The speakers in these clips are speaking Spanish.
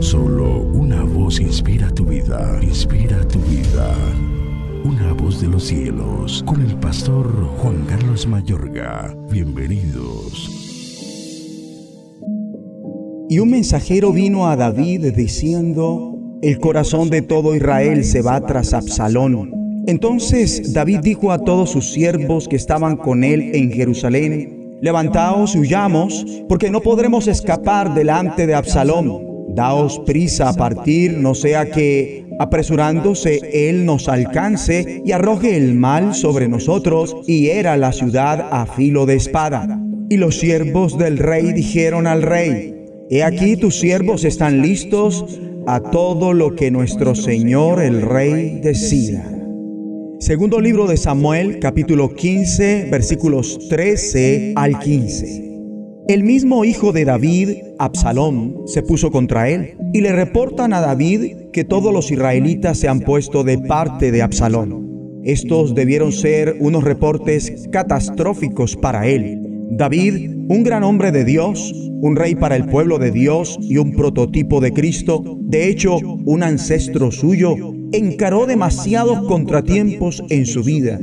Solo una voz inspira tu vida, inspira tu vida. Una voz de los cielos, con el pastor Juan Carlos Mayorga. Bienvenidos. Y un mensajero vino a David diciendo, el corazón de todo Israel se va tras Absalón. Entonces David dijo a todos sus siervos que estaban con él en Jerusalén, levantaos y huyamos, porque no podremos escapar delante de Absalón. Daos prisa a partir, no sea que, apresurándose, él nos alcance y arroje el mal sobre nosotros y era la ciudad a filo de espada. Y los siervos del rey dijeron al rey, He aquí tus siervos están listos a todo lo que nuestro Señor el Rey decida. Segundo libro de Samuel, capítulo 15, versículos 13 al 15. El mismo hijo de David, Absalón, se puso contra él y le reportan a David que todos los israelitas se han puesto de parte de Absalón. Estos debieron ser unos reportes catastróficos para él. David, un gran hombre de Dios, un rey para el pueblo de Dios y un prototipo de Cristo, de hecho, un ancestro suyo, encaró demasiados contratiempos en su vida.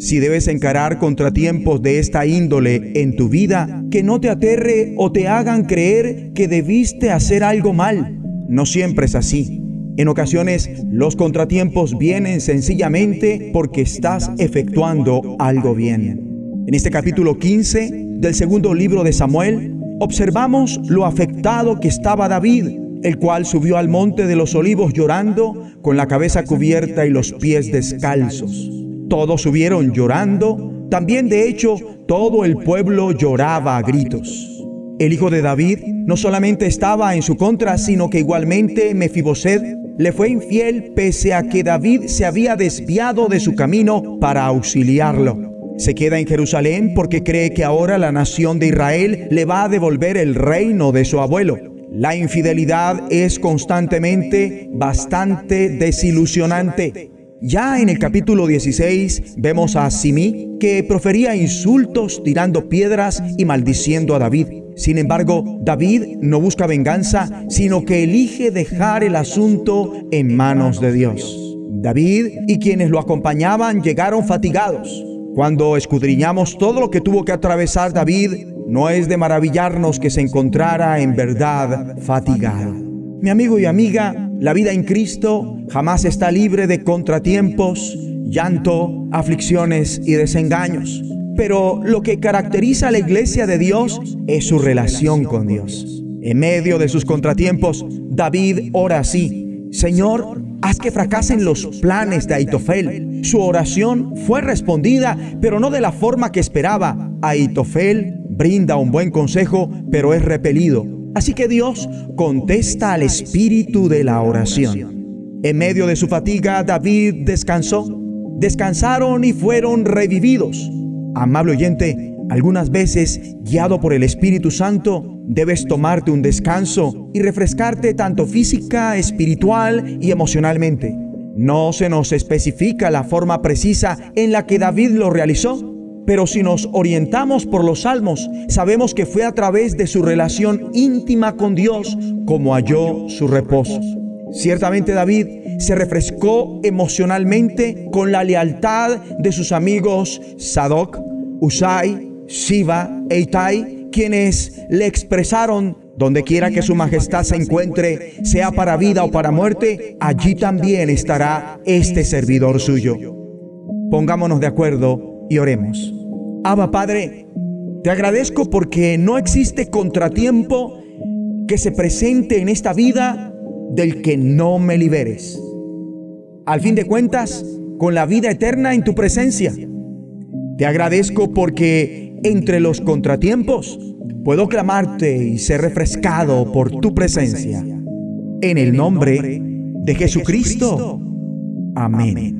Si debes encarar contratiempos de esta índole en tu vida, que no te aterre o te hagan creer que debiste hacer algo mal. No siempre es así. En ocasiones los contratiempos vienen sencillamente porque estás efectuando algo bien. En este capítulo 15 del segundo libro de Samuel, observamos lo afectado que estaba David el cual subió al monte de los olivos llorando, con la cabeza cubierta y los pies descalzos. Todos subieron llorando, también de hecho todo el pueblo lloraba a gritos. El hijo de David no solamente estaba en su contra, sino que igualmente Mefiboset le fue infiel pese a que David se había desviado de su camino para auxiliarlo. Se queda en Jerusalén porque cree que ahora la nación de Israel le va a devolver el reino de su abuelo. La infidelidad es constantemente bastante desilusionante. Ya en el capítulo 16 vemos a Simí que profería insultos tirando piedras y maldiciendo a David. Sin embargo, David no busca venganza, sino que elige dejar el asunto en manos de Dios. David y quienes lo acompañaban llegaron fatigados. Cuando escudriñamos todo lo que tuvo que atravesar David, no es de maravillarnos que se encontrara en verdad fatigado. Mi amigo y amiga, la vida en Cristo jamás está libre de contratiempos, llanto, aflicciones y desengaños. Pero lo que caracteriza a la iglesia de Dios es su relación con Dios. En medio de sus contratiempos, David ora así, Señor, haz que fracasen los planes de Aitofel. Su oración fue respondida, pero no de la forma que esperaba. Aitofel brinda un buen consejo, pero es repelido. Así que Dios contesta al espíritu de la oración. En medio de su fatiga, David descansó. Descansaron y fueron revividos. Amable oyente, algunas veces, guiado por el Espíritu Santo, debes tomarte un descanso y refrescarte tanto física, espiritual y emocionalmente. No se nos especifica la forma precisa en la que David lo realizó, pero si nos orientamos por los salmos, sabemos que fue a través de su relación íntima con Dios como halló su reposo. Ciertamente David se refrescó emocionalmente con la lealtad de sus amigos Sadoc, Usai, Siva e Itai, quienes le expresaron donde quiera que su majestad se encuentre, sea para vida o para muerte, allí también estará este servidor suyo. Pongámonos de acuerdo y oremos. Abba Padre, te agradezco porque no existe contratiempo que se presente en esta vida del que no me liberes. Al fin de cuentas, con la vida eterna en tu presencia. Te agradezco porque entre los contratiempos puedo clamarte y ser refrescado por tu presencia. En el nombre de Jesucristo. Amén